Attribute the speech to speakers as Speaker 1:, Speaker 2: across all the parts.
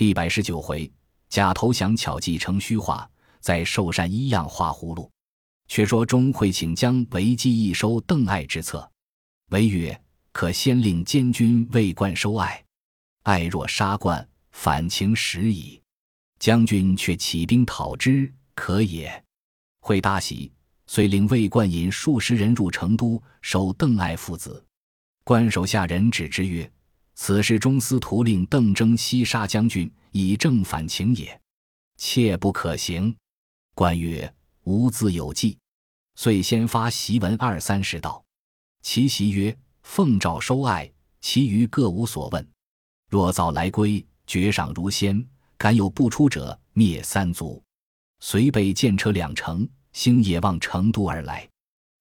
Speaker 1: 第百十九回，假投降巧计成虚话，在寿山一样画葫芦。却说钟会请将为计议收邓艾之策，为曰：“可先令监军为冠收艾，艾若杀冠，反情时矣。将军却起兵讨之，可也。”会大喜，遂令魏冠引数十人入成都，收邓艾父子。冠手下人指之曰：“此事中司徒令邓征西杀将军，以正反情也，切不可行。”关曰：“吾自有计。”遂先发檄文二三十道，其檄曰：“奉诏收爱，其余各无所问。若早来归，爵赏如先。敢有不出者，灭三族。”遂备剑车两乘，星夜望成都而来。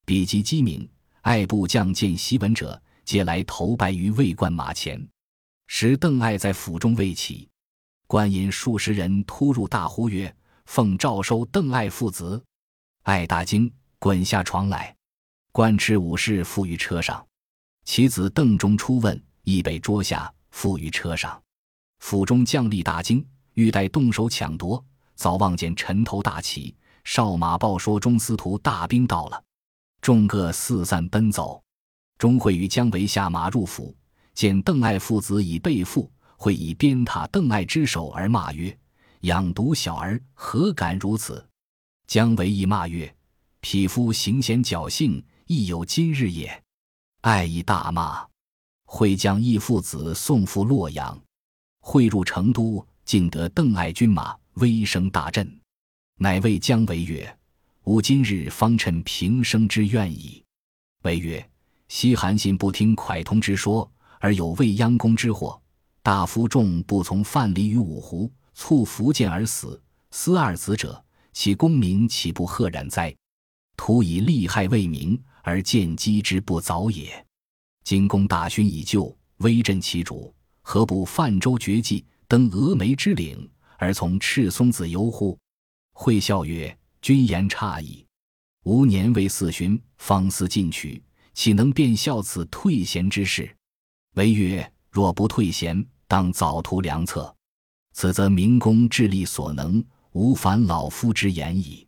Speaker 1: 比及鸡鸣，爱部将见檄文者，皆来投拜于魏冠马前。时邓艾在府中未起，官引数十人突入，大呼曰：“奉诏收邓艾父子！”艾大惊。滚下床来，官持武士附于车上。其子邓忠出问，亦被捉下，附于车上。府中将吏大惊，欲待动手抢夺，早望见尘头大起，哨马报说中司徒大兵到了，众各四散奔走。钟会于姜维下马入府，见邓艾父子已被缚，会以鞭挞邓艾之手而骂曰：“养毒小儿，何敢如此？”姜维亦骂曰：匹夫行险侥幸，亦有今日也。艾亦大骂，会将义父子送赴洛阳。会入成都，尽得邓艾军马，威声大振。乃谓姜维曰：“吾今日方趁平生之愿矣。”维曰：“西韩信不听蒯通之说，而有未央宫之祸。大夫众不从范蠡于五湖，促福建而死，思二子者，其功名岂不赫然哉？”徒以利害为名而见机之不早也。今公大勋已就，威震其主，何不泛舟绝迹，登峨眉之岭，而从赤松子游乎？会笑曰：“君言差矣。吾年未四旬，方思进取，岂能便效此退贤之事？”唯曰：“若不退贤，当早图良策。此则明公智力所能，无反老夫之言矣。”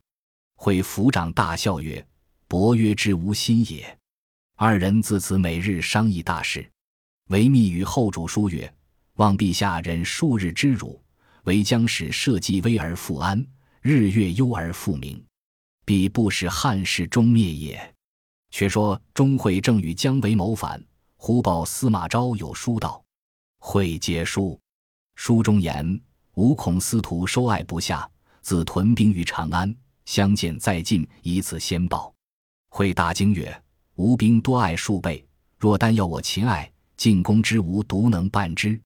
Speaker 1: 会抚长大笑曰：“伯曰之无心也。”二人自此每日商议大事。维密与后主书曰：“望陛下忍数日之辱，为将使社稷危而复安，日月忧而复明，必不使汉室终灭也。”却说钟会正与姜维谋反，忽报司马昭有书到，会接书，书中言：“吾恐司徒收爱不下，自屯兵于长安。”相见再进，以此先报。会大惊曰：“吾兵多爱数倍，若单要我秦爱，进攻之无独能办之。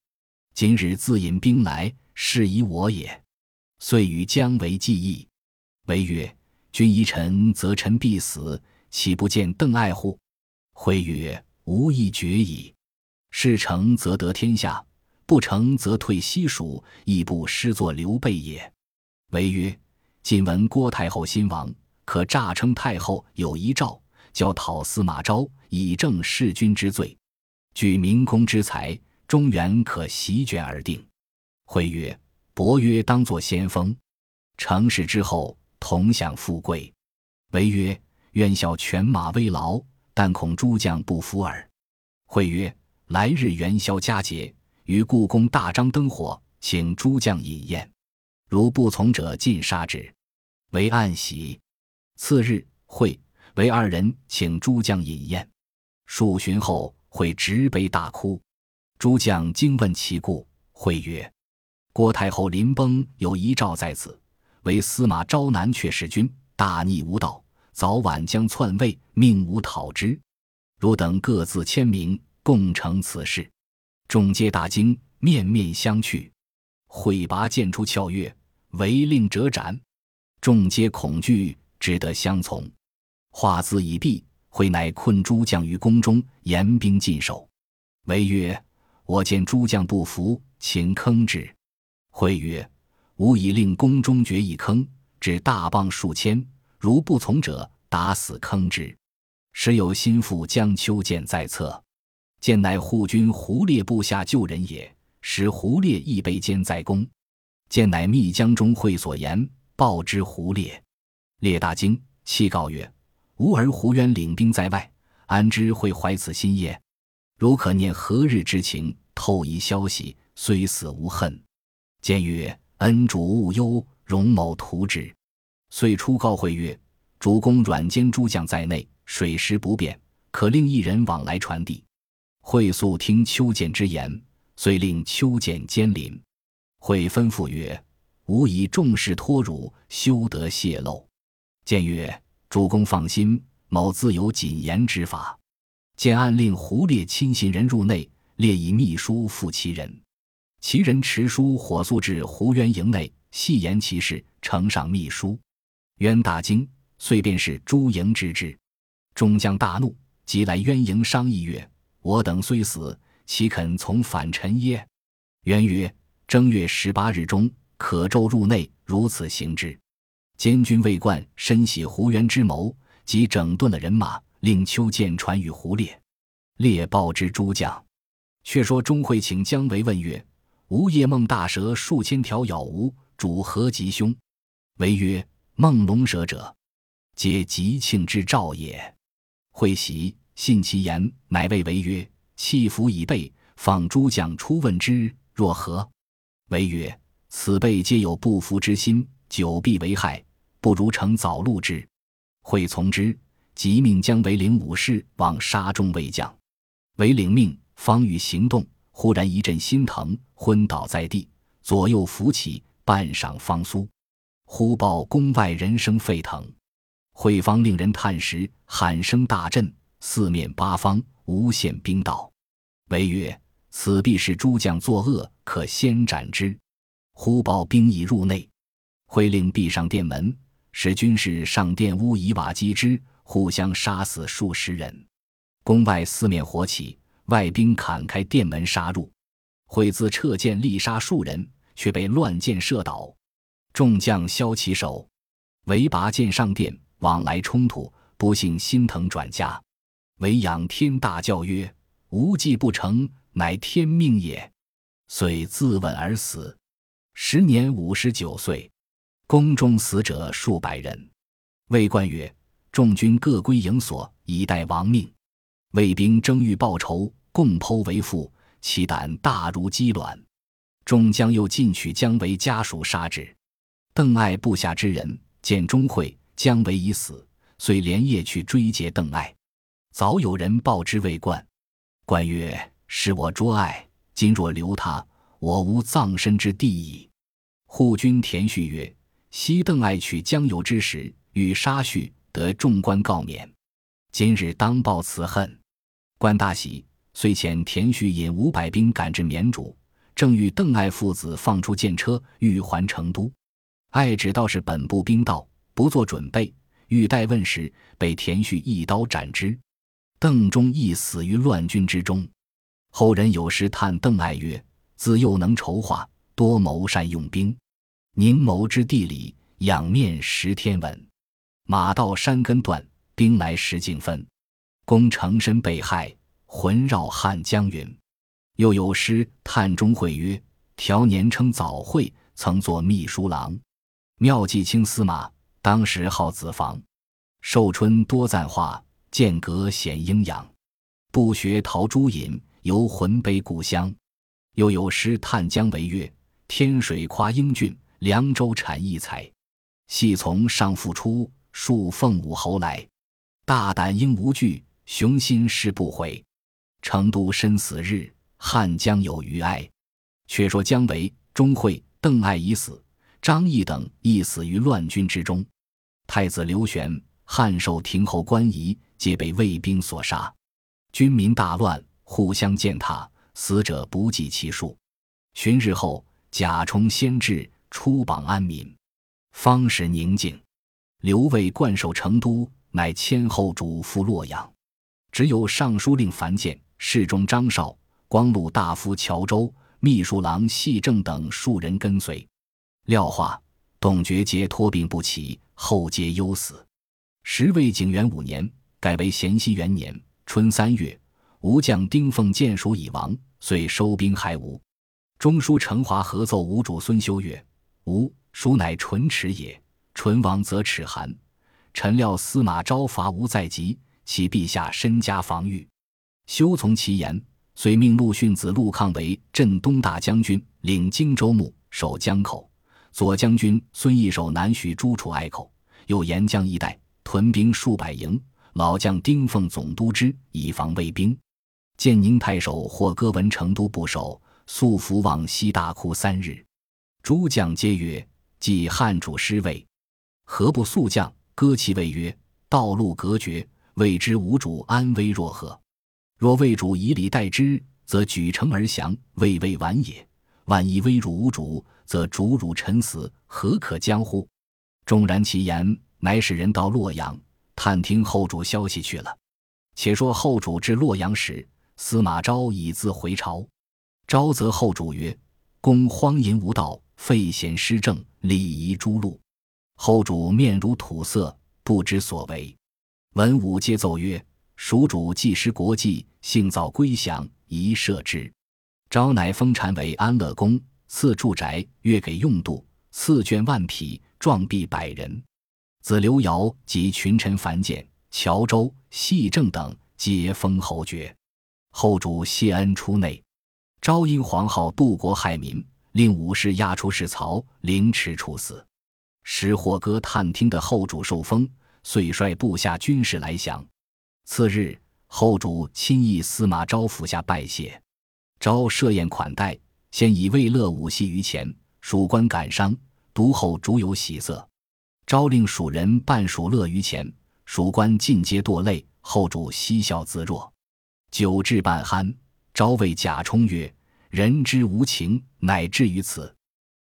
Speaker 1: 今日自引兵来，是以我也。”遂与姜维计议。维曰：“君疑臣，则臣必死，岂不见邓艾乎？”会曰：“吾亦决矣。事成则得天下，不成则退西蜀，亦不失作刘备也。”维曰。晋闻郭太后新亡，可诈称太后有遗诏，教讨司马昭，以正弑君之罪。据明公之才，中原可席卷而定。会曰：“伯约当作先锋，成事之后，同享富贵。”为曰：“愿效犬马微劳，但恐诸将不服耳。”会曰：“来日元宵佳节，于故宫大张灯火，请诸将饮宴。如不从者，尽杀之。”为暗喜。次日，会为二人请诸将饮宴。数旬后，会执杯大哭。诸将惊问其故，会曰：“郭太后临崩有遗诏在此，为司马昭南阙弑君，大逆无道，早晚将篡位，命吾讨之。汝等各自签名，共成此事。”众皆大惊，面面相觑。会拔剑出，鞘曰：“违令者斩。”众皆恐惧，只得相从。话字已毕，会乃困诸将于宫中，严兵禁守。为曰：“我见诸将不服，请坑之。”会曰：“吾已令宫中掘一坑，置大棒数千，如不从者，打死坑之。时有心腹江丘见在侧，见乃护军胡烈部下救人也。时胡烈亦被监在宫。见乃密江中会所言，报之胡烈。烈大惊，泣告曰：“吾儿胡渊领兵在外，安知会怀此心耶？如可念何日之情，透一消息，虽死无恨。”见曰：“恩主勿忧，容某图之。”遂出告会曰：“主公软坚诸将在内，水师不便，可令一人往来传递。”会素听邱简之言，遂令邱简监临。会吩咐曰：“吾以重事托汝，休得泄露。”见曰：“主公放心，某自有谨言之法。”建案令胡烈亲信人入内，列以秘书付其人。其人持书火速至胡渊营内，细言其事，呈上秘书。渊大惊，遂便是诸营之之。众将大怒，即来渊营商议曰：“我等虽死，岂肯从反臣耶？”渊曰：“正月十八日中，可昼入内，如此行之。”监军魏冠深喜胡渊之谋，即整顿了人马，令邱建传与胡烈。烈报之诸将。却说钟会请姜维问曰：“吾夜梦大蛇数千条咬吾，主何吉凶？”维曰：“梦龙蛇者，皆吉庆之兆也。”会喜，信其言，乃谓为曰：“弃服已备，放诸将出问之，若何？”为曰：“此辈皆有不服之心。”久必为害，不如乘早戮之。会从之，即命将为领武士往杀众魏将。为领命，方欲行动，忽然一阵心疼，昏倒在地，左右扶起，半晌方苏。忽报宫外人声沸腾，惠方令人探时，喊声大震，四面八方无限兵到。维曰：“此必是诸将作恶，可先斩之。”忽报兵已入内。会令闭上殿门，使军士上殿屋以瓦击之，互相杀死数十人。宫外四面火起，外兵砍开殿门杀入。会自撤剑力杀数人，却被乱箭射倒。众将削其首，唯拔剑上殿，往来冲突，不幸心疼转家。唯仰天大叫曰：“无计不成，乃天命也！”遂自刎而死，时年五十九岁。宫中死者数百人。魏冠曰：“众军各归营所，以待亡命。”魏兵争欲报仇，共剖为父，其胆大如鸡卵。众将又进取姜维家属杀之。邓艾部下之人见钟会、姜维已死，遂连夜去追截邓艾。早有人报之魏冠，冠曰：“是我捉艾，今若留他，我无葬身之地矣。”护军田旭曰。昔邓艾取江油之时，欲杀婿，得众官告免。今日当报此恨，官大喜，遂遣田旭引五百兵赶至绵竹，正欲邓艾父子放出箭车，欲还成都。艾只道是本部兵道，不做准备，欲待问时，被田旭一刀斩之。邓忠亦死于乱军之中。后人有诗叹邓艾曰：“自幼能筹划，多谋善用兵。”宁谋之地理，仰面识天文。马到山根断，兵来石径分。功成身被害，魂绕汉江云。又有诗叹钟会曰：“条年称早会，曾作秘书郎。妙计轻司马，当时号子房。寿春多赞话，剑阁显阴阳。不学陶朱隐，游魂悲故乡。”又有诗叹姜维曰：“天水夸英俊。”凉州产异才，系从上复出，数奉武侯来。大胆应无惧，雄心誓不悔。成都身死日，汉江有余哀。却说姜维、钟会、邓艾已死，张翼等亦死于乱军之中。太子刘玄、汉寿亭侯关仪皆被魏兵所杀，军民大乱，互相践踏，死者不计其数。旬日后，贾充先至。出榜安民，方始宁静。刘魏冠守成都，乃迁后主赴洛阳。只有尚书令樊建、侍中张绍、光禄大夫乔州、秘书郎细正等数人跟随。廖化、董厥皆托病不起，后皆忧死。时魏景元五年，改为咸熙元年春三月，吴将丁奉建蜀已亡，遂收兵还吴。中书承华合奏吴主孙修曰。吾蜀乃唇齿也，唇亡则齿寒。臣料司马昭伐吴在即，其陛下身加防御，休从其言。遂命陆逊子陆抗为镇东大将军，领荆州牧，守江口；左将军孙毅守南徐诸处隘口，又沿江一带屯兵数百营。老将丁奉总督之，以防卫兵。建宁太守霍歌闻成都不守，素服往西大哭三日。诸将皆曰：“即汉主失位，何不速降？”歌其谓曰：“道路隔绝，未知吴主安危若何？”若魏主以礼待之，则举城而降，未为晚也。万一威辱无主，则主辱臣死，何可将乎？纵然其言，乃使人到洛阳探听后主消息去了。且说后主至洛阳时，司马昭已自回朝。昭则后主曰：“公荒淫无道，废贤失政，礼仪诸路。”后主面如土色，不知所为。文武皆奏曰。蜀主既失国计，幸早归降，宜赦之。昭乃封禅为安乐公，赐住宅，月给用度，赐绢万匹，壮币百人。子刘尧及群臣樊建、乔州、细正等，皆封侯爵。后主谢恩出内。昭因皇后渡国害民，令武士押出使曹，凌迟处死。石霍哥探听的后主受封，遂率部下军士来降。次日，后主亲诣司马昭府下拜谢，昭设宴款待，先以慰乐舞戏于前。蜀官感伤，独后主有喜色。昭令蜀人半蜀乐于前，蜀官尽皆堕泪。后主嬉笑自若。酒至半酣，昭谓贾充曰：“人之无情，乃至于此。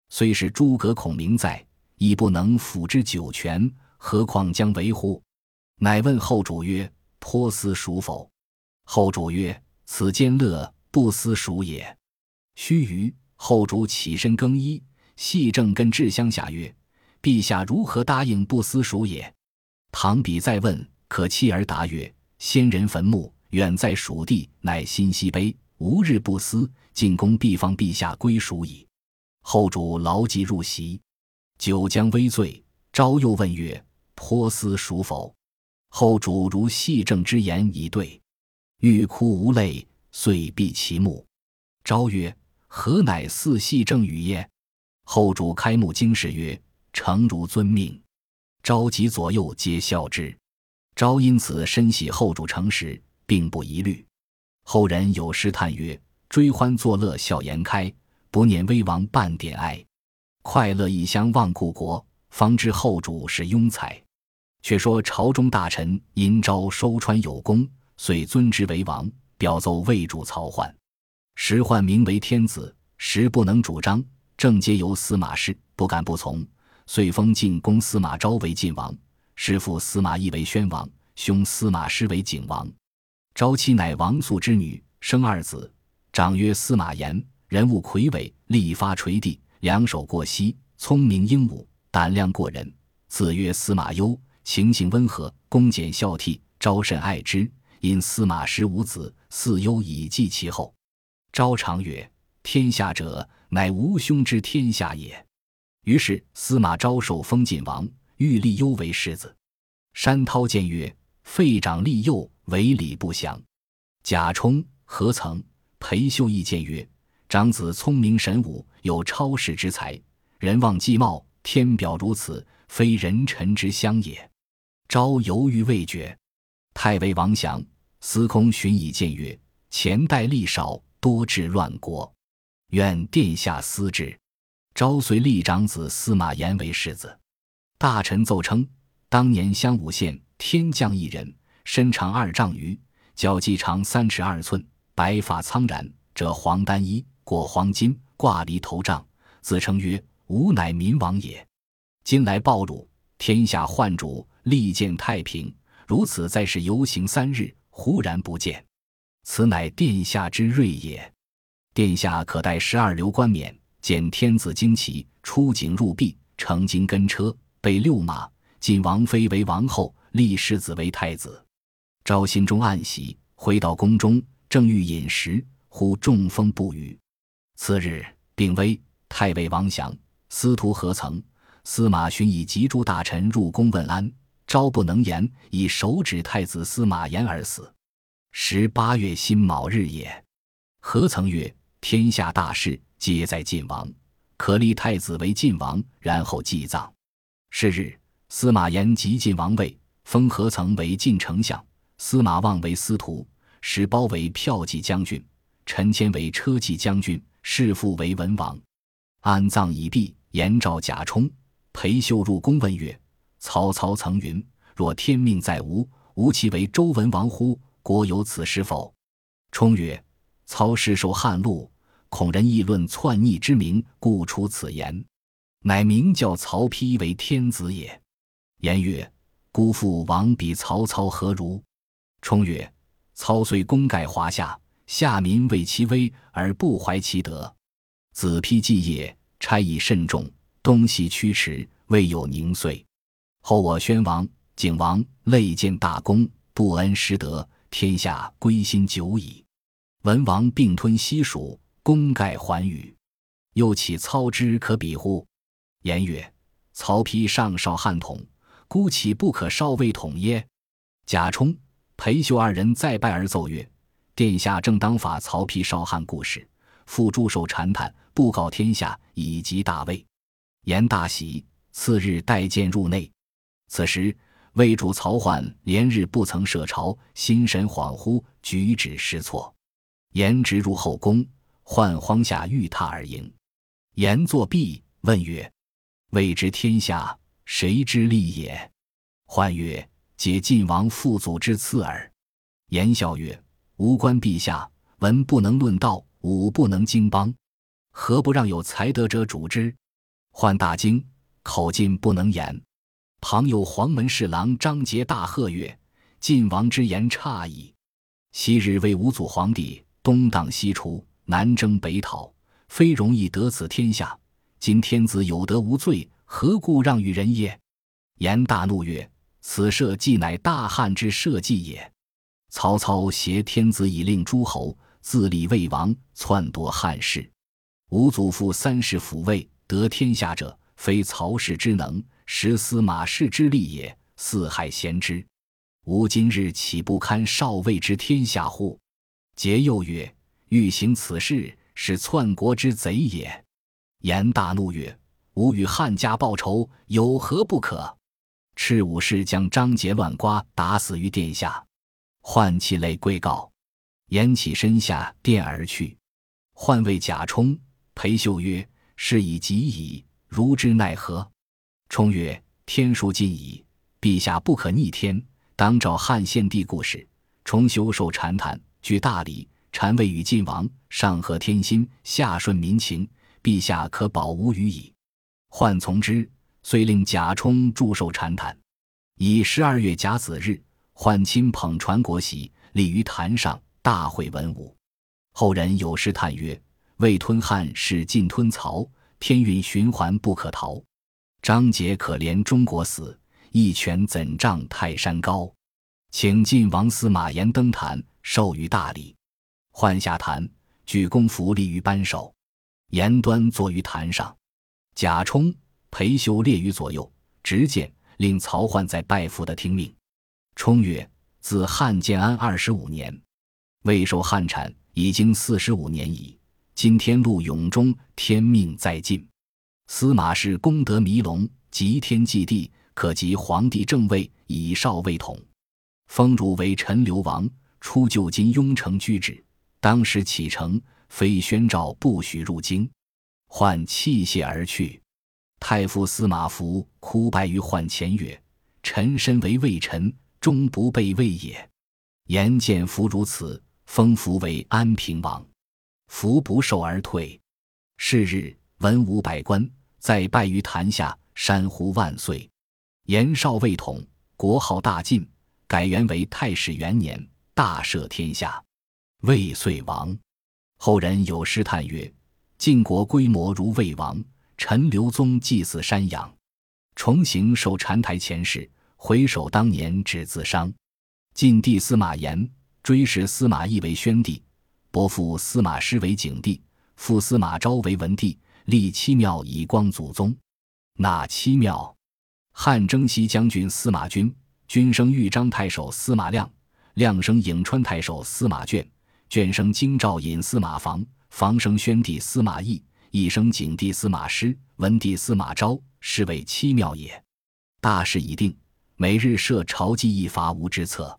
Speaker 1: 虽是诸葛孔明在，亦不能抚之九泉，何况将为乎？”乃问后主曰。颇思蜀否？后主曰：“此间乐不思蜀也。”须臾，后主起身更衣，细正跟至乡下曰：“陛下如何答应不思蜀也？”唐比再问，可弃而答曰：“先人坟墓远在蜀地，乃心西碑，无日不思，进宫必方陛下归蜀矣。”后主牢记入席，酒将微醉，昭又问曰：“颇思蜀否？”后主如细正之言以对，欲哭无泪，遂闭其目。昭曰：“何乃似细正语耶？”后主开目惊视曰：“诚如遵命。”召集左右皆笑之。昭因此深喜后主诚实，并不疑虑。后人有诗叹曰：“追欢作乐笑颜开，不念危亡半点哀。快乐一乡忘故国，方知后主是庸才。”却说朝中大臣因昭收川有功，遂尊之为王，表奏魏主曹奂。时奂名为天子，时不能主张，政皆由司马氏，不敢不从，遂封晋公司马昭为晋王，师父司马懿为宣王，兄司马师为景王。昭妻乃王素之女，生二子，长曰司马炎，人物魁伟，力发垂地，两手过膝，聪明英武，胆量过人。子曰司马攸。情性温和，恭俭孝悌，昭甚爱之。因司马师无子，嗣忧以继其后。昭常曰：“天下者，乃吾兄之天下也。”于是司马昭受封晋王，欲立攸为世子。山涛见曰：“废长立幼，为礼不祥。”贾充、何曾、裴秀义见曰：“长子聪明神武，有超世之才，人望既茂，天表如此，非人臣之相也。”昭犹豫未决，太尉王祥、司空荀以谏曰：“前代力少，多致乱国，愿殿下思之。”昭遂立长子司马炎为世子。大臣奏称，当年襄武县天降一人，身长二丈余，脚髻长三尺二寸，白发苍然，着黄单衣，裹黄巾，挂离头杖，自称曰：“吾乃民王也。”今来报汝，天下患主。利见太平，如此在世游行三日，忽然不见，此乃殿下之瑞也。殿下可带十二流冠冕，见天子旌旗，出警入壁，乘金跟车，备六马，晋王妃为王后，立世子为太子。昭心中暗喜，回到宫中，正欲饮食，忽中风不语。次日，病危，太尉王祥、司徒何曾、司马勋以及诸大臣入宫问安，朝不能言，以手指太子司马炎而死。十八月辛卯日也。何曾曰：“天下大事皆在晋王，可立太子为晋王，然后祭葬。”是日，司马炎即晋王位，封何曾为晋丞相，司马望为司徒，石包为骠骑将军，陈谦为车骑将军，世父为文王。安葬已毕。延召贾充、裴秀入宫问曰：“曹操曾云：‘若天命在吾，吾其为周文王乎？国有此事否？’”充曰：“操世受汉禄，恐人议论篡逆之名，故出此言。乃名叫曹丕为天子也。”言曰：“姑父王比曹操何如？”充曰：“操虽功盖华夏，下民畏其威而不怀其德。子丕继业。”差以甚重，东西驱驰，未有宁岁。后我宣王、景王累建大功，不恩失德，天下归心久矣。文王并吞西蜀，功盖寰宇，又岂操之可比乎？言曰：曹丕上少汉统，孤岂不可少魏统耶？贾充、裴秀二人再拜而奏曰：殿下正当法曹丕少汉故事。复祝寿禅谈，布告天下，以及大魏。言大喜。次日带剑入内。此时魏主曹奂连日不曾设朝，心神恍惚，举止失措。言直入后宫，涣慌下御榻而迎。言作毕，问曰：“未知天下，谁之利也？”涣曰：“皆晋王父祖之赐耳。”言笑曰：“吾观陛下，文不能论道。”武不能经邦，何不让有才德者主之？涣大惊，口禁不能言。旁有黄门侍郎张杰大喝曰：“晋王之言差矣！昔日为武祖皇帝东荡西除，南征北讨，非容易得此天下。今天子有德无罪，何故让与人耶？”言大怒曰：“此社稷乃大汉之社稷也！曹操挟天子以令诸侯。”自立魏王，篡夺汉室。吾祖父三世抚慰，得天下者，非曹氏之能，实司马氏之力也。四害贤之，吾今日岂不堪少尉之天下乎？桀又曰：“欲行此事，是篡国之贼也。”言大怒曰：“吾与汉家报仇，有何不可？”赤武士将张杰乱瓜打死于殿下，唤气泪跪告。言起身下殿而去，换谓贾充、裴秀曰：“事已极矣，如之奈何？”冲曰：“天数尽矣，陛下不可逆天，当照汉献帝故事，重修受禅谈，举大礼，禅位与晋王，上合天心，下顺民情，陛下可保无虞矣。”换从之，遂令贾充祝寿禅坛。以十二月甲子日，换亲捧传国玺，立于坛上。大会文武，后人有诗叹曰：“未吞汉是尽吞曹，天运循环不可逃。张杰可怜中国死，一拳怎丈泰山高？”请晋王司马炎登坛，授予大礼。换下坛，举公服立于班首，严端坐于坛上。贾充、裴秀列于左右，执剑令曹奂在拜服的听命。充曰：“自汉建安二十五年。”未受汉产已经四十五年矣。今天录永中，天命在晋。司马氏功德弥隆，极天祭地，可及皇帝正位，以少未统。封汝为陈留王，出就金雍城居止。当时启程，非宣诏不许入京。换器械而去。太傅司马孚哭拜于宦前曰：“臣身为魏臣，终不备魏也。”言见孚如此。封孚为安平王，孚不受而退。是日，文武百官再拜于坛下，山呼万岁。延绍未统，国号大晋，改元为太史元年，大赦天下，魏遂亡。后人有诗叹曰：“晋国规模如魏王，陈留宗祭祀山阳。重行受禅台前事，回首当年只自伤。”晋帝司马炎。追谥司马懿为宣帝，伯父司马师为景帝，父司马昭为文帝，立七庙以光祖宗。哪七庙？汉征西将军司马钧，钧生豫章太守司马亮，亮生颍川太守司马眷，眷生京兆尹司马防，防生宣帝司马懿，懿生景帝司马师，文帝司马昭，是为七庙也。大事已定，每日设朝祭一伐吴之策。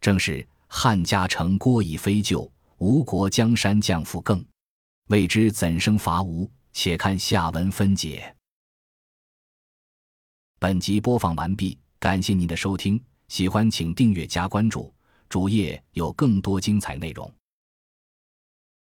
Speaker 1: 正是汉家城郭以非旧，吴国江山将复更。未知怎生伐吴？且看下文分解。本集播放完毕，感谢您的收听，喜欢请订阅加关注，主页有更多精彩内容。